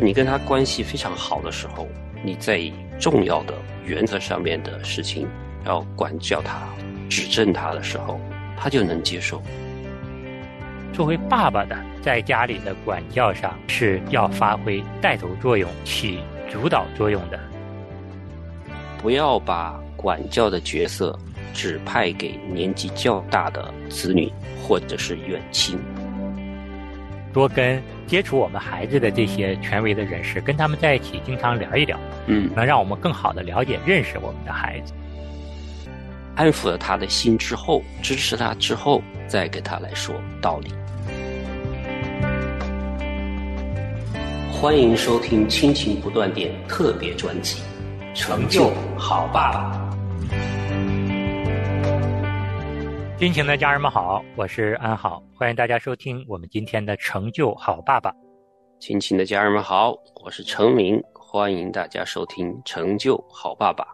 就是你跟他关系非常好的时候，你在重要的原则上面的事情要管教他、指正他的时候，他就能接受。作为爸爸的，在家里的管教上是要发挥带头作用、起主导作用的。不要把管教的角色指派给年纪较大的子女或者是远亲。多跟接触我们孩子的这些权威的人士，跟他们在一起经常聊一聊，嗯，能让我们更好的了解、认识我们的孩子。安抚了他的心之后，支持他之后，再给他来说道理。欢迎收听《亲情不断电》特别专辑，《成就好爸爸》。亲情的家人们好，我是安好，欢迎大家收听我们今天的《成就好爸爸》。亲情的家人们好，我是程明，欢迎大家收听《成就好爸爸》。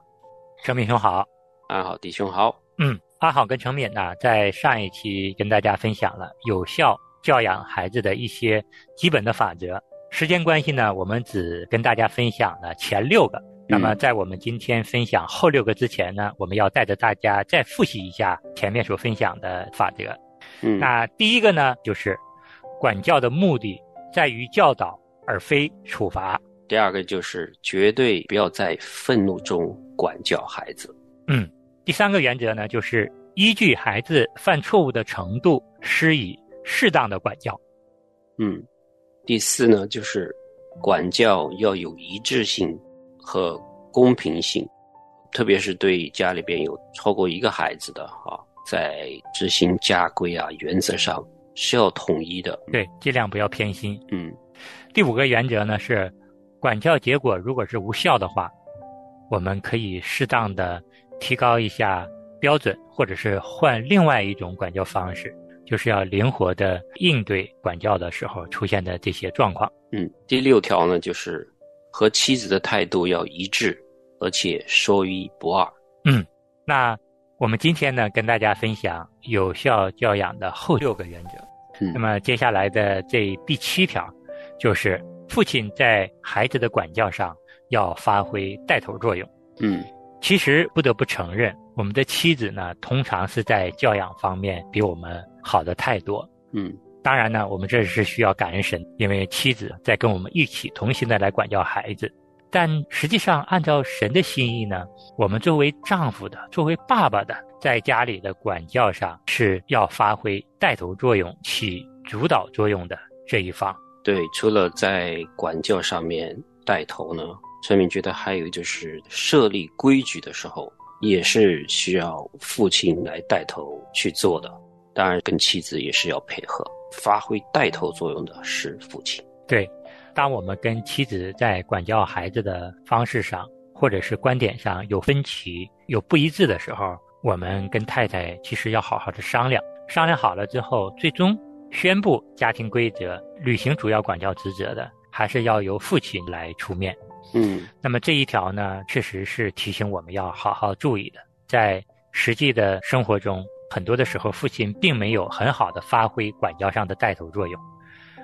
程敏兄好，安好弟兄好。嗯，安好跟程敏呢，在上一期跟大家分享了有效教养孩子的一些基本的法则。时间关系呢，我们只跟大家分享了前六个。那么，在我们今天分享后六个之前呢，我们要带着大家再复习一下前面所分享的法则。嗯，那第一个呢，就是管教的目的在于教导，而非处罚。第二个就是绝对不要在愤怒中管教孩子。嗯，第三个原则呢，就是依据孩子犯错误的程度，施以适当的管教。嗯，第四呢，就是管教要有一致性。和公平性，特别是对家里边有超过一个孩子的啊，在执行家规啊原则上是要统一的。对，尽量不要偏心。嗯，第五个原则呢是，管教结果如果是无效的话，我们可以适当的提高一下标准，或者是换另外一种管教方式，就是要灵活的应对管教的时候出现的这些状况。嗯，第六条呢就是。和妻子的态度要一致，而且说一不二。嗯，那我们今天呢，跟大家分享有效教养的后六个原则。嗯，那么接下来的这第七条，就是父亲在孩子的管教上要发挥带头作用。嗯，其实不得不承认，我们的妻子呢，通常是在教养方面比我们好的太多。嗯。当然呢，我们这是需要感恩神，因为妻子在跟我们一起同行的来管教孩子。但实际上，按照神的心意呢，我们作为丈夫的、作为爸爸的，在家里的管教上是要发挥带头作用、起主导作用的这一方。对，除了在管教上面带头呢，陈明觉得还有就是设立规矩的时候，也是需要父亲来带头去做的。当然，跟妻子也是要配合。发挥带头作用的是父亲。对，当我们跟妻子在管教孩子的方式上，或者是观点上有分歧、有不一致的时候，我们跟太太其实要好好的商量。商量好了之后，最终宣布家庭规则、履行主要管教职责的，还是要由父亲来出面。嗯，那么这一条呢，确实是提醒我们要好好注意的，在实际的生活中。很多的时候，父亲并没有很好的发挥管教上的带头作用。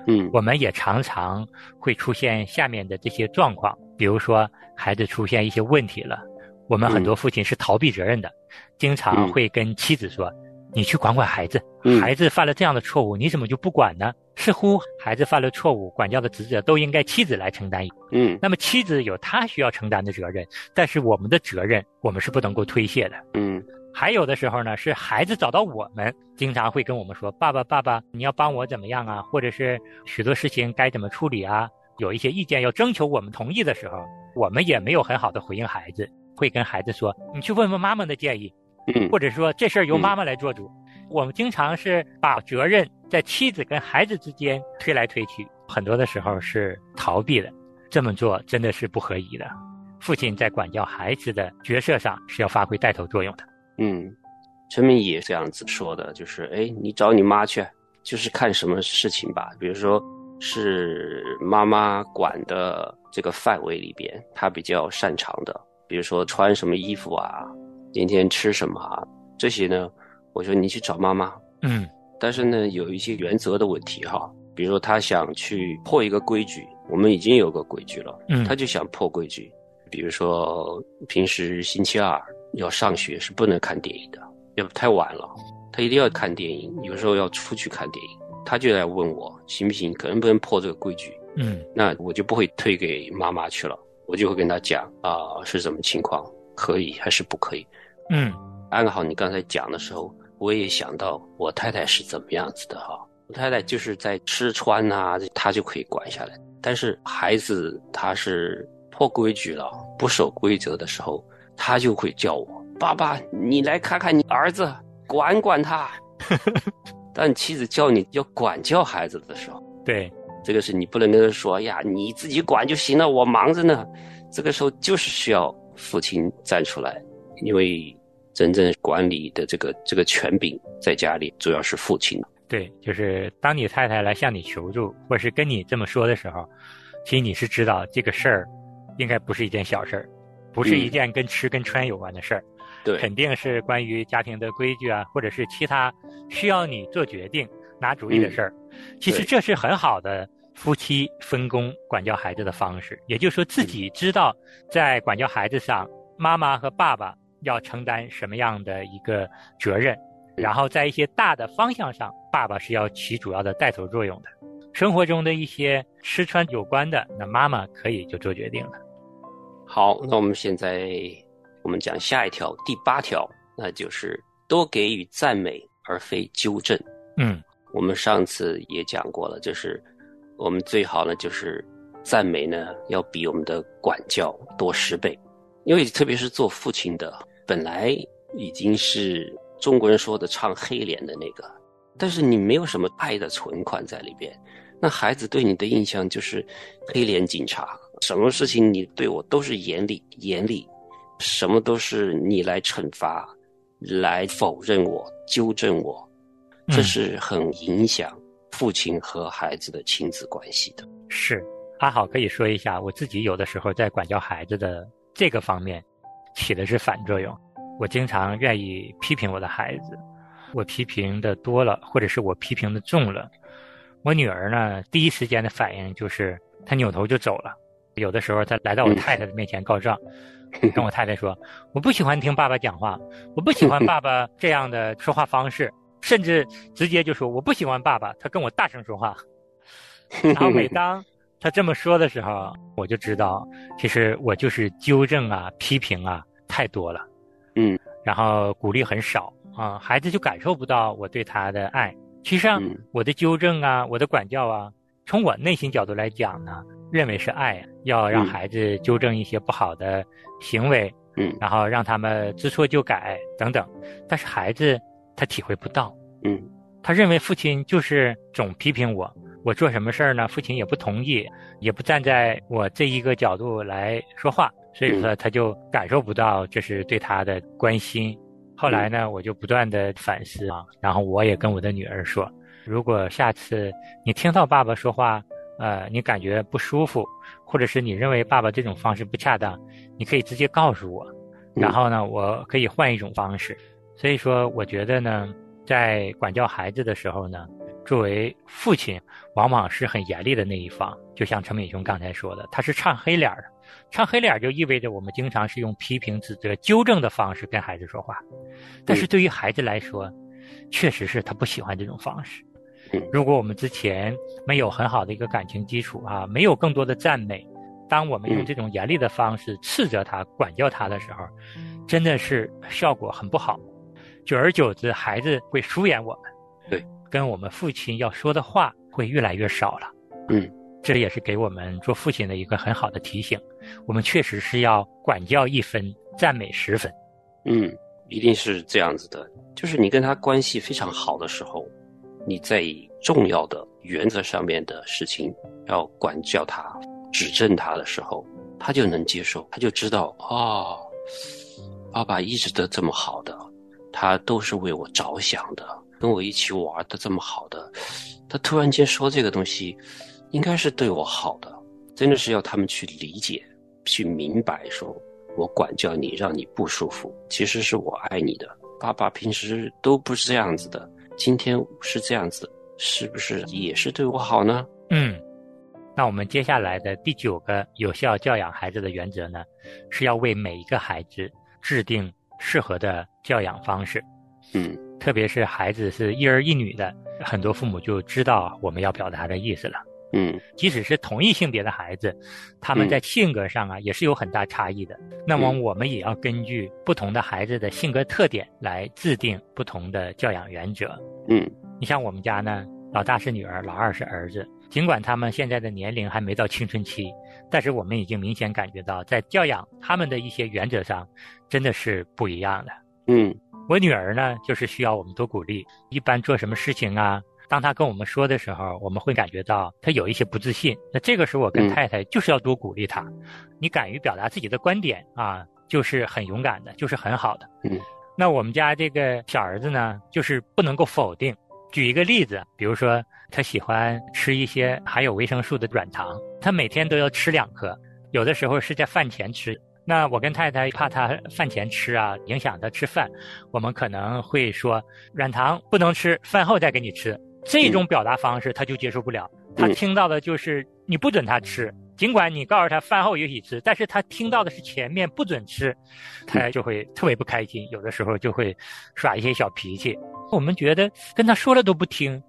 嗯，我们也常常会出现下面的这些状况，比如说孩子出现一些问题了，我们很多父亲是逃避责任的，经常会跟妻子说：“你去管管孩子，孩子犯了这样的错误，你怎么就不管呢？”似乎孩子犯了错误，管教的职责都应该妻子来承担。嗯，那么妻子有她需要承担的责任，但是我们的责任我们是不能够推卸的。嗯。还有的时候呢，是孩子找到我们，经常会跟我们说：“爸爸，爸爸，你要帮我怎么样啊？或者是许多事情该怎么处理啊？有一些意见要征求我们同意的时候，我们也没有很好的回应孩子，会跟孩子说：你去问问妈妈的建议，嗯，或者说这事儿由妈妈来做主。我们经常是把责任在妻子跟孩子之间推来推去，很多的时候是逃避的。这么做真的是不合宜的。父亲在管教孩子的角色上是要发挥带头作用的。”嗯，陈明也这样子说的，就是哎，你找你妈去，就是看什么事情吧。比如说是妈妈管的这个范围里边，她比较擅长的，比如说穿什么衣服啊，今天吃什么啊，这些呢，我说你去找妈妈。嗯，但是呢，有一些原则的问题哈，比如说他想去破一个规矩，我们已经有个规矩了，嗯他就想破规矩，比如说平时星期二要上学是不能看电影的，要不太晚了，他一定要看电影，有时候要出去看电影，他就来问我行不行，可能不能破这个规矩，嗯那我就不会推给妈妈去了，我就会跟他讲啊、是什么情况，可以还是不可以。嗯安好你刚才讲的时候，我也想到我太太是怎么样子的哈。我太太就是在吃穿啊，她就可以管下来。但是孩子他是破规矩了，不守规则的时候，他就会叫我爸爸，你来看看你儿子，管管他。但妻子叫你要管教孩子的时候，对，这个是你不能跟他说哎呀，你自己管就行了，我忙着呢。这个时候就是需要父亲站出来，因为真正管理的这个这个权柄在家里主要是父亲。对，就是当你太太来向你求助，或是跟你这么说的时候，其实你是知道这个事儿应该不是一件小事儿，不是一嗯件跟吃跟穿有关的事儿，对，肯定是关于家庭的规矩啊，或者是其他需要你做决定、拿主意的事儿。其实这是很好的夫妻分工管教孩子的方式，也就是说自己知道在管教孩子上，妈妈和爸爸要承担什么样的一个责任。然后在一些大的方向上，爸爸是要起主要的带头作用的。生活中的一些吃穿有关的，那妈妈可以就做决定了。好，那我们现在我们讲下一条，第八条，那就是多给予赞美而非纠正。嗯我们上次也讲过了，就是我们最好呢，就是赞美呢要比我们的管教多十倍，因为特别是做父亲的，本来已经是中国人说的唱黑脸的那个，但是你没有什么爱的存款在里边，那孩子对你的印象就是黑脸警察，什么事情你对我都是严厉严厉，什么都是你来惩罚，来否认我、纠正我。这嗯是很影响父亲和孩子的亲子关系的。是，阿好可以说一下，我自己有的时候在管教孩子的这个方面起的是反作用。我经常愿意批评我的孩子，我批评的多了，或者是我批评的重了，我女儿呢第一时间的反应就是她扭头就走了。有的时候他来到我太太的面前告状，跟我太太说：“我不喜欢听爸爸讲话，我不喜欢 爸爸这样的说话方式。”甚至直接就说我不喜欢爸爸，他跟我大声说话。然后每当他这么说的时候，我就知道，其实我就是纠正啊、批评啊太多了，嗯，然后鼓励很少啊，孩子就感受不到我对他的爱。其实上嗯，我的纠正啊，我的管教啊，从我内心角度来讲呢，认为是爱，要让嗯孩子纠正一些不好的行为，嗯然后让他们知错就改等等。但是孩子他体会不到。嗯他认为父亲就是总批评我，我做什么事儿呢？父亲也不同意，也不站在我这一个角度来说话，所以说他就感受不到这是对他的关心。后来呢，我就不断的反思啊，然后我也跟我的女儿说，如果下次你听到爸爸说话，呃，你感觉不舒服，或者是你认为爸爸这种方式不恰当，你可以直接告诉我，然后呢，我可以换一种方式。所以说，我觉得呢。在管教孩子的时候呢，作为父亲，往往是很严厉的那一方。就像陈敏雄刚才说的，他是唱黑脸的。唱黑脸就意味着我们经常是用批评、指责、纠正的方式跟孩子说话。但是对于孩子来说，确实是他不喜欢这种方式。如果我们之前没有很好的一个感情基础啊，没有更多的赞美，当我们用这种严厉的方式斥责他、管教他的时候，真的是效果很不好。久而久之，孩子会疏远我们，对，跟我们父亲要说的话会越来越少了。嗯，这也是给我们做父亲的一个很好的提醒。我们确实是要管教一分，赞美十分。嗯，一定是这样子的。就是你跟他关系非常好的时候，你在重要的原则上面的事情要管教他、指正他的时候，他就能接受，他就知道哦，爸爸一直都这么好的。他都是为我着想的，跟我一起玩的这么好的，他突然间说这个东西，应该是对我好的，真的是要他们去理解、去明白，说我管教你，让你不舒服，其实是我爱你的。爸爸平时都不是这样子的，今天是这样子，是不是也是对我好呢？嗯，那我们接下来的第九个有效教养孩子的原则呢，是要为每一个孩子制定适合的教养方式。嗯特别是孩子是一儿一女的，很多父母就知道我们要表达的意思了。嗯即使是同一性别的孩子，他们在性格上啊、也是有很大差异的。那么我们也要根据不同的孩子的性格特点来制定不同的教养原则。嗯你像我们家呢，老大是女儿，老二是儿子。尽管他们现在的年龄还没到青春期，但是我们已经明显感觉到，在教养他们的一些原则上，真的是不一样的。嗯我女儿呢，就是需要我们多鼓励。一般做什么事情啊，当他跟我们说的时候，我们会感觉到他有一些不自信。那这个时候，我跟嗯太太就是要多鼓励他。你敢于表达自己的观点啊，就是很勇敢的，就是很好的。嗯。那我们家这个小儿子呢，就是不能够否定。举一个例子，比如说他喜欢吃一些含有维生素的软糖，他每天都要吃两颗，有的时候是在饭前吃。那我跟太太怕他饭前吃啊，影响他吃饭，我们可能会说软糖不能吃，饭后再给你吃。这种表达方式他就接受不了，他嗯听到的就是你不准他吃，尽管你告诉他饭后也许吃，但是他听到的是前面不准吃，他就会特别不开心，有的时候就会耍一些小脾气。我们觉得跟他说了都不听，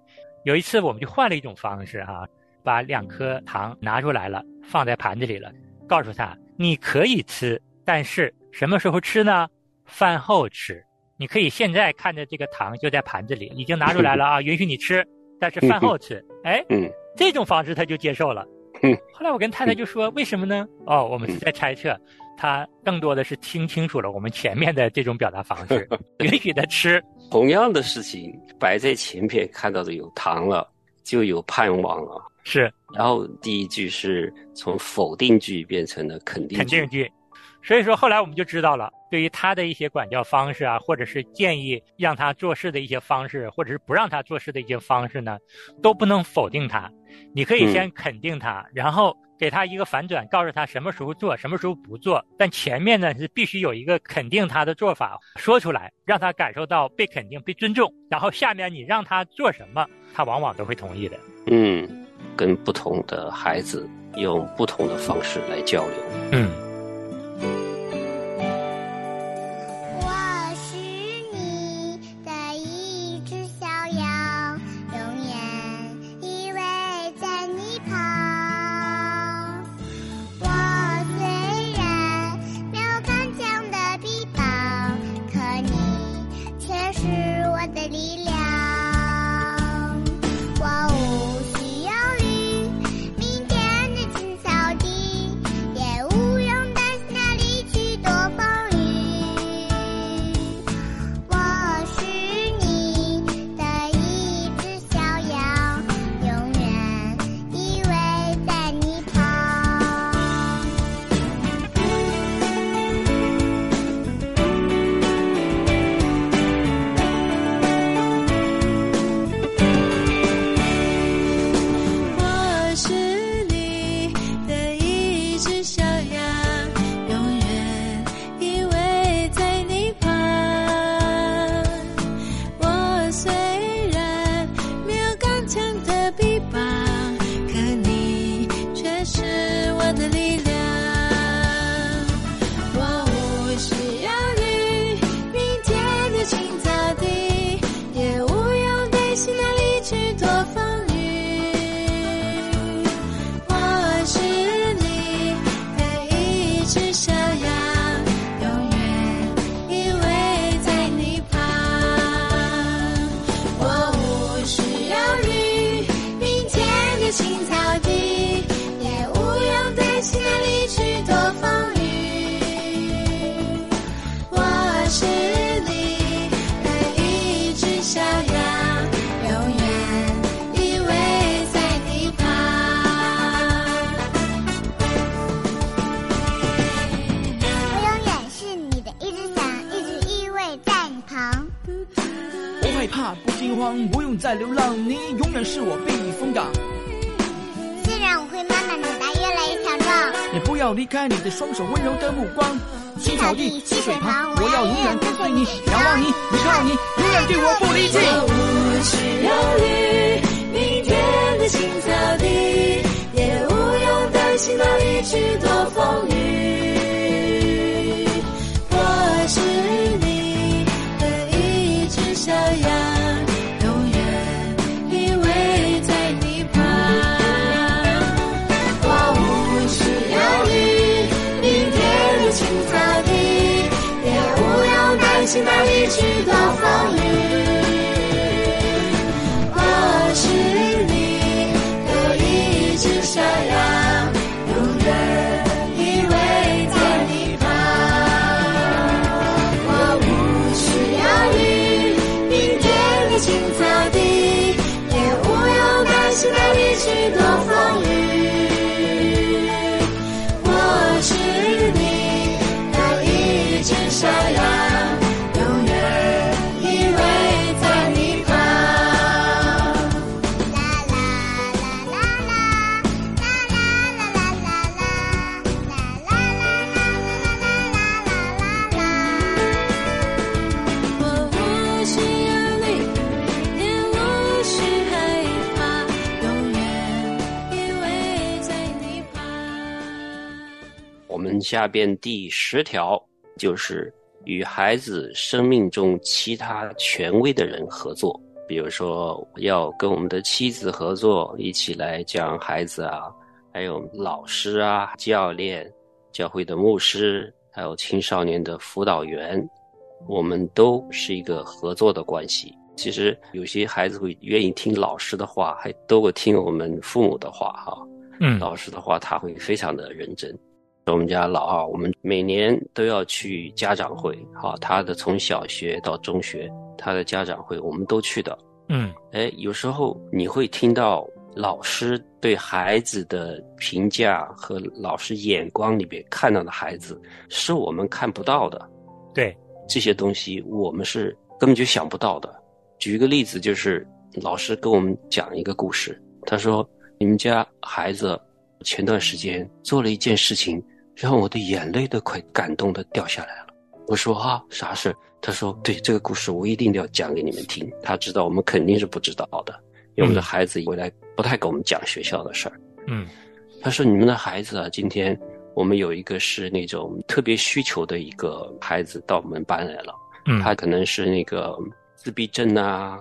有一次我们就换了一种方式哈、把两颗糖拿出来了，放在盘子里了，告诉他你可以吃，但是什么时候吃呢？饭后吃。你可以现在看着这个糖就在盘子里，已经拿出来了 啊，允许你吃，但是饭后吃。哎，嗯这种方式他就接受了嗯。后来我跟太太就说，为什么呢？哦，我们是在猜测，他更多的是听清楚了我们前面的这种表达方式，允许他吃。同样的事情摆在前面，看到的有糖了，就有盼望了。是然后第一句是从否定句变成了肯定句。肯定句。所以说后来我们就知道了，对于他的一些管教方式啊，或者是建议让他做事的一些方式，或者是不让他做事的一些方式呢，都不能否定他。你可以先肯定他，然后给他一个反转，告诉他什么时候做，什么时候不做。但前面呢是必须有一个肯定他的做法说出来，让他感受到被肯定、被尊重。然后下面你让他做什么，他往往都会同意的。嗯，跟不同的孩子用不同的方式来交流。嗯。不害怕，不惊慌，不用再流浪，你永远是我避风港。虽然我会慢慢长大，越来越强壮，也不要离开你的双手，温柔的目光。青草地，溪水旁，我要永远跟随你，仰望你，依靠你，永远对我不离弃。我无需忧虑，明天的青草地，也不用担心那里去多风雨。下边第十条就是与孩子生命中其他权威的人合作，比如说要跟我们的妻子合作，一起来讲孩子啊，还有老师啊、教练、教会的牧师，还有青少年的辅导员，我们都是一个合作的关系。其实有些孩子会愿意听老师的话，还多过听我们父母的话哈。嗯，老师的话，他会非常的认真。我们家老二，我们每年都要去家长会，哈，他的从小学到中学，他的家长会我们都去的。嗯哎，有时候你会听到老师对孩子的评价和老师眼光里边看到的孩子，是我们看不到的。对，这些东西我们是根本就想不到的。举一个例子，就是老师跟我们讲一个故事，他说：“你们家孩子前段时间做了一件事情，让我的眼泪都快感动的掉下来了。”我说：“啊，啥事？”他说：“对，这个故事我一定要讲给你们听。他知道我们肯定是不知道的，因为我们的孩子回来不太跟我们讲学校的事儿。”嗯他说：“你们的孩子啊，今天我们有一个是那种特别需求的一个孩子到我们班来了。”嗯，他可能是那个自闭症啊，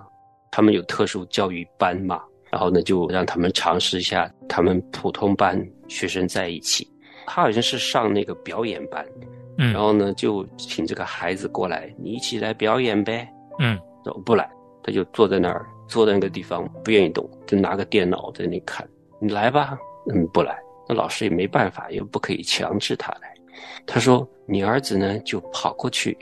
他们有特殊教育班嘛，然后呢就让他们尝试一下他们普通班学生在一起。他好像是上那个表演班，嗯然后呢就请这个孩子过来，你一起来表演呗。嗯我不来，他就坐在那儿，坐在那个地方不愿意动，就拿个电脑在那里看。你来吧，嗯，不来，那老师也没办法，也不可以强制他来。他说：“你儿子呢，就跑过去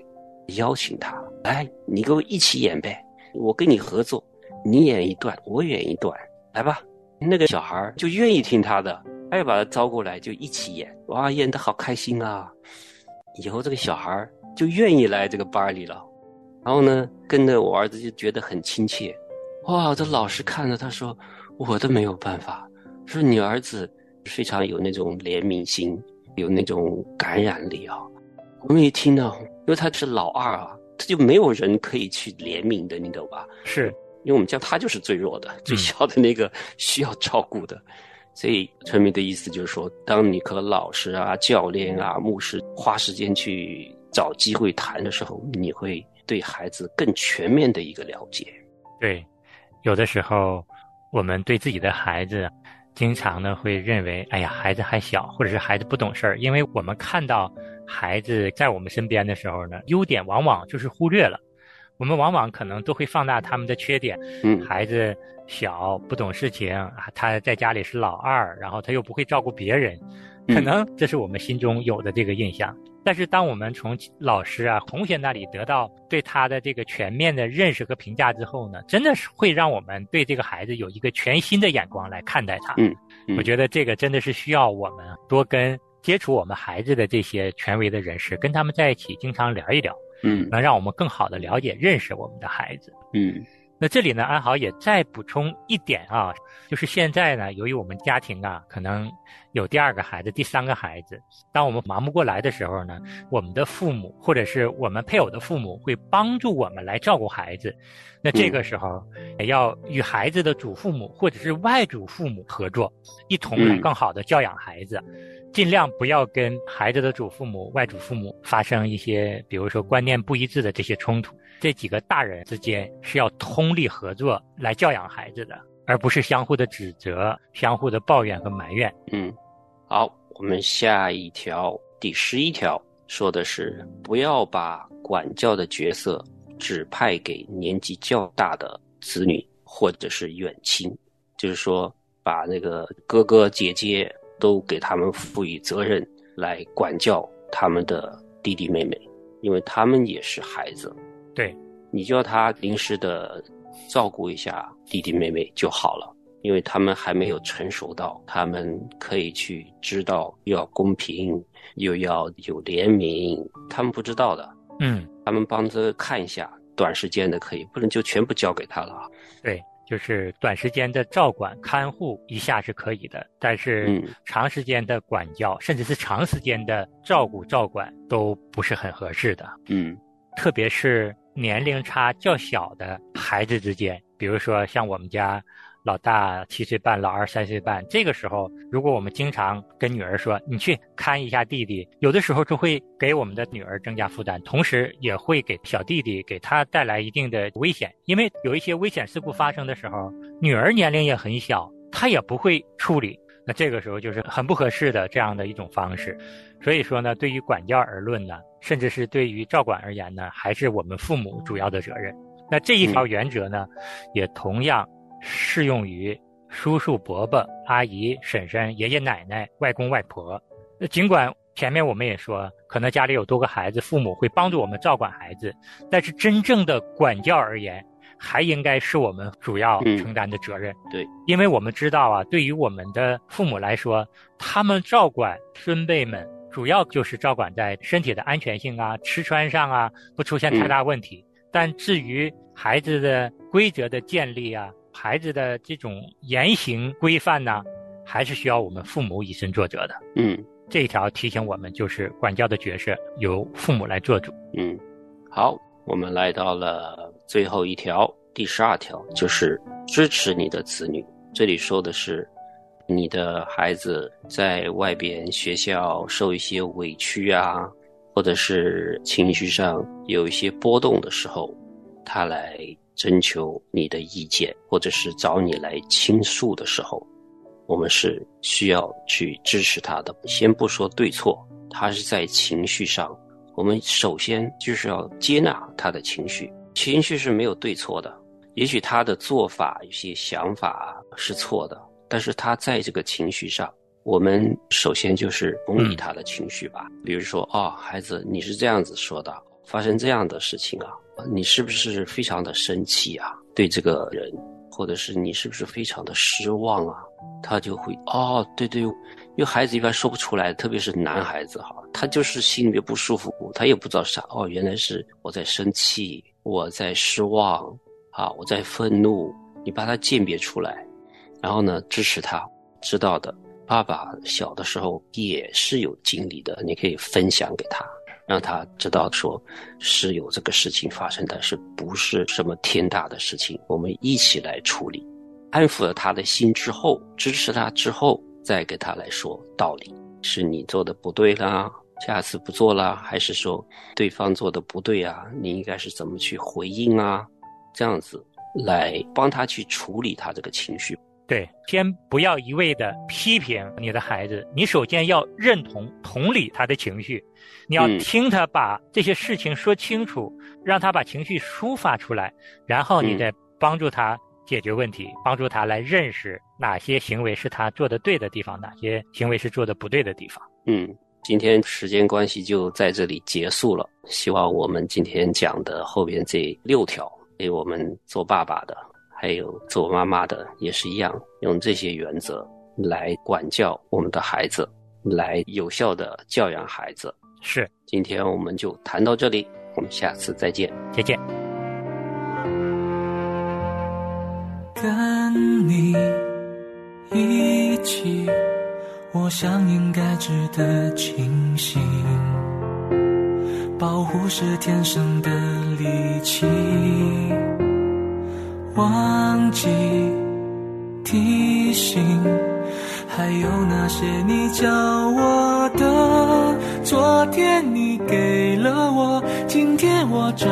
邀请他来，你跟我一起演呗，我跟你合作，你演一段，我演一段，来吧。”那个小孩儿就愿意听他的，他就把他招过来，就一起演，哇，演的好开心啊！以后这个小孩就愿意来这个班里了。然后呢，跟着我儿子就觉得很亲切。哇，这老师看着他说：“我都没有办法。”说你儿子非常有那种怜悯心，有那种感染力啊。我们一听呢，因为他是老二啊，他就没有人可以去怜悯的，你懂吧？是，因为我们家他就是最弱的、最小的那个需要照顾的，所以陈明的意思就是说，当你和老师啊、教练啊、牧师花时间去找机会谈的时候，你会对孩子更全面的一个了解。对，有的时候我们对自己的孩子，经常呢会认为，哎呀，孩子还小，或者是孩子不懂事儿，因为我们看到孩子在我们身边的时候呢，优点往往就是忽略了，我们往往可能都会放大他们的缺点。嗯孩子小不懂事情啊，他在家里是老二，然后他又不会照顾别人，可嗯能这是我们心中有的这个印象。但是当我们从老师啊、同学那里得到对他的这个全面的认识和评价之后呢，真的是会让我们对这个孩子有一个全新的眼光来看待他。嗯嗯我觉得这个真的是需要我们多跟接触我们孩子的这些权威的人士，跟他们在一起经常聊一聊，嗯能让我们更好的了解、认识我们的孩子。嗯那这里呢，安好也再补充一点啊，就是现在呢，由于我们家庭啊，可能有第二个孩子、第三个孩子，当我们忙不过来的时候呢，我们的父母或者是我们配偶的父母会帮助我们来照顾孩子。那这个时候也要与孩子的祖父母或者是外祖父母合作，一同来嗯更好的教养孩子。尽量不要跟孩子的祖父母、外祖父母发生一些，比如说观念不一致的这些冲突。这几个大人之间是要通力合作来教养孩子的，而不是相互的指责、相互的抱怨和埋怨。嗯，好，我们下一条第十一条说的是不要把管教的角色指派给年纪较大的子女或者是远亲，就是说把那个哥哥姐姐都给他们赋予责任来管教他们的弟弟妹妹，因为他们也是孩子。对，你叫他临时的照顾一下弟弟妹妹就好了，因为他们还没有成熟到，他们可以去知道又要公平，又要有怜悯，他们不知道的，嗯，他们帮着看一下，短时间的可以，不能就全部交给他了啊。对，就是短时间的照管看护一下是可以的，但是嗯长时间的管教，甚至是长时间的照顾照管都不是很合适的。嗯特别是年龄差较小的孩子之间，比如说像我们家老大七岁半，老二三岁半，这个时候，如果我们经常跟女儿说你去看一下弟弟，有的时候就会给我们的女儿增加负担，同时也会给小弟弟给他带来一定的危险，因为有一些危险事故发生的时候，女儿年龄也很小，她也不会处理。那这个时候就是很不合适的这样的一种方式，所以说呢，对于管教而论呢，甚至是对于照管而言呢，还是我们父母主要的责任。那这一条原则呢，也同样适用于叔叔、伯伯、阿姨、婶婶、爷爷奶奶、外公外婆。呃尽管前面我们也说，可能家里有多个孩子，父母会帮助我们照管孩子，但是真正的管教而言，还应该是我们主要嗯承担的责任。对，因为我们知道啊，对于我们的父母来说，他们照管孙辈们，主要就是照管在身体的安全性啊、吃穿上啊，不出现太大问题。但至于孩子的规则的建立啊，孩子的这种言行规范呢，还是需要我们父母以身作则的。嗯这一条提醒我们，就是管教的角色由父母来做主。嗯，好，我们来到了最后一条，第十二条，就是支持你的子女。这里说的是，你的孩子在外边学校受一些委屈啊，或者是情绪上有一些波动的时候，他来征求你的意见，或者是找你来倾诉的时候，我们是需要去支持他的。先不说对错，他是在情绪上，我们首先就是要接纳他的情绪，情绪是没有对错的。也许他的做法、有些想法是错的，但是他在这个情绪上，我们首先就是同理他的情绪吧。比如说，哦，孩子，你是这样子说的，发生这样的事情啊，你是不是非常的生气啊？对这个人，或者是你是不是非常的失望啊？他就会哦，对对，因为孩子一般说不出来，特别是男孩子哈，他就是心里面不舒服，他也不知道啥哦，原来是我在生气，我在失望啊，我在愤怒，你把它鉴别出来，然后呢支持他，知道的，爸爸小的时候也是有经历的，你可以分享给他，让他知道说是有这个事情发生，但是不是什么天大的事情，我们一起来处理。安抚了他的心之后，支持他之后，再给他来说道理，是你做的不对啦，下次不做啦，还是说对方做的不对啊？你应该是怎么去回应啊？这样子来帮他去处理他这个情绪。对，先不要一味的批评你的孩子，你首先要认同、同理他的情绪，你要嗯听他把这些事情说清楚，让他把情绪抒发出来，然后你嗯再帮助他解决问题，帮助他来认识哪些行为是他做的对的地方，哪些行为是做的不对的地方。嗯，今天时间关系就在这里结束了。希望我们今天讲的后边这六条，给我们做爸爸的，还有做妈妈的，也是一样，用这些原则来管教我们的孩子，来有效的教养孩子。是，今天我们就谈到这里，我们下次再见。再见。跟你一起，我想应该值得庆幸。保护是天生的利器，忘记提醒，还有那些你教我的，昨天你给了我，今天我找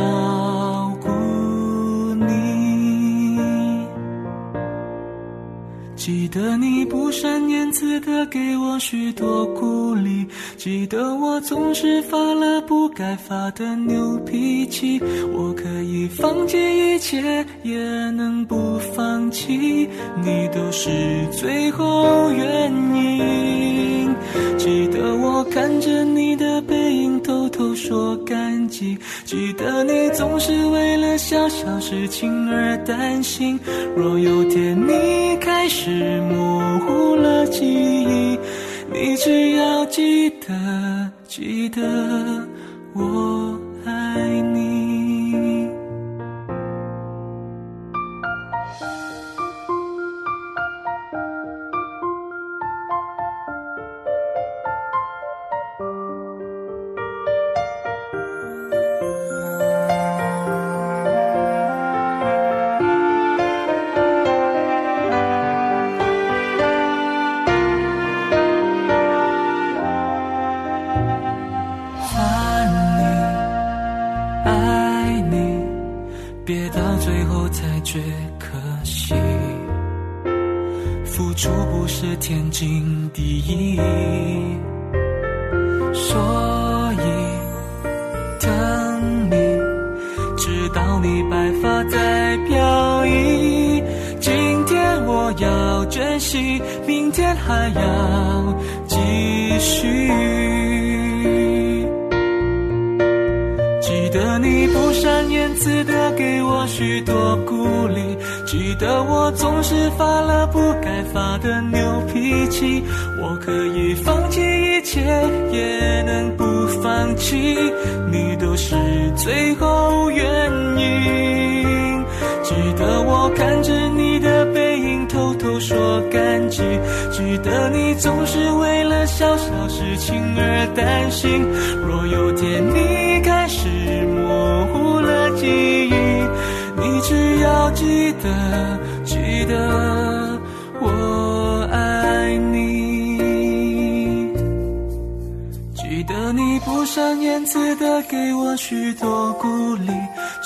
记得你不善言辞的给我许多鼓励，记得我总是发了不该发的牛脾气。我可以放弃一切，也能不放弃，你都是最后原因。记得我看着你的背影，说感激。记，得你总是为了小小事情而担心。若有天你开始模糊了记忆，你只要记得，记得我爱你。明天还要继续。记得你不善言辞的给我许多鼓励，记得我总是发了不该发的牛脾气。我可以放弃一切，也能不放弃，你都是最后原因。记得我看着你，说感激。记得你总是为了小小事情而担心。若有天你开始模糊了记忆，你只要记得，记得我爱你。记得你不善言辞的给我许多鼓励，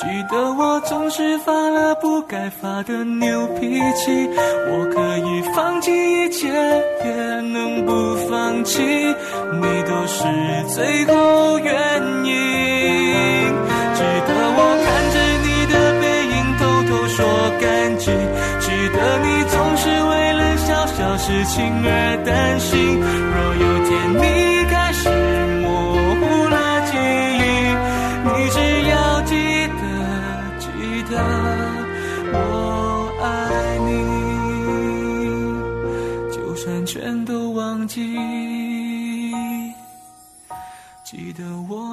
记得我总是发了不该发的牛脾气。我可以放弃一切，也能不放弃，你都是最后原因。记得我看着你的背影，偷偷说感激。记得你总是为了小小事情而担心。若有天你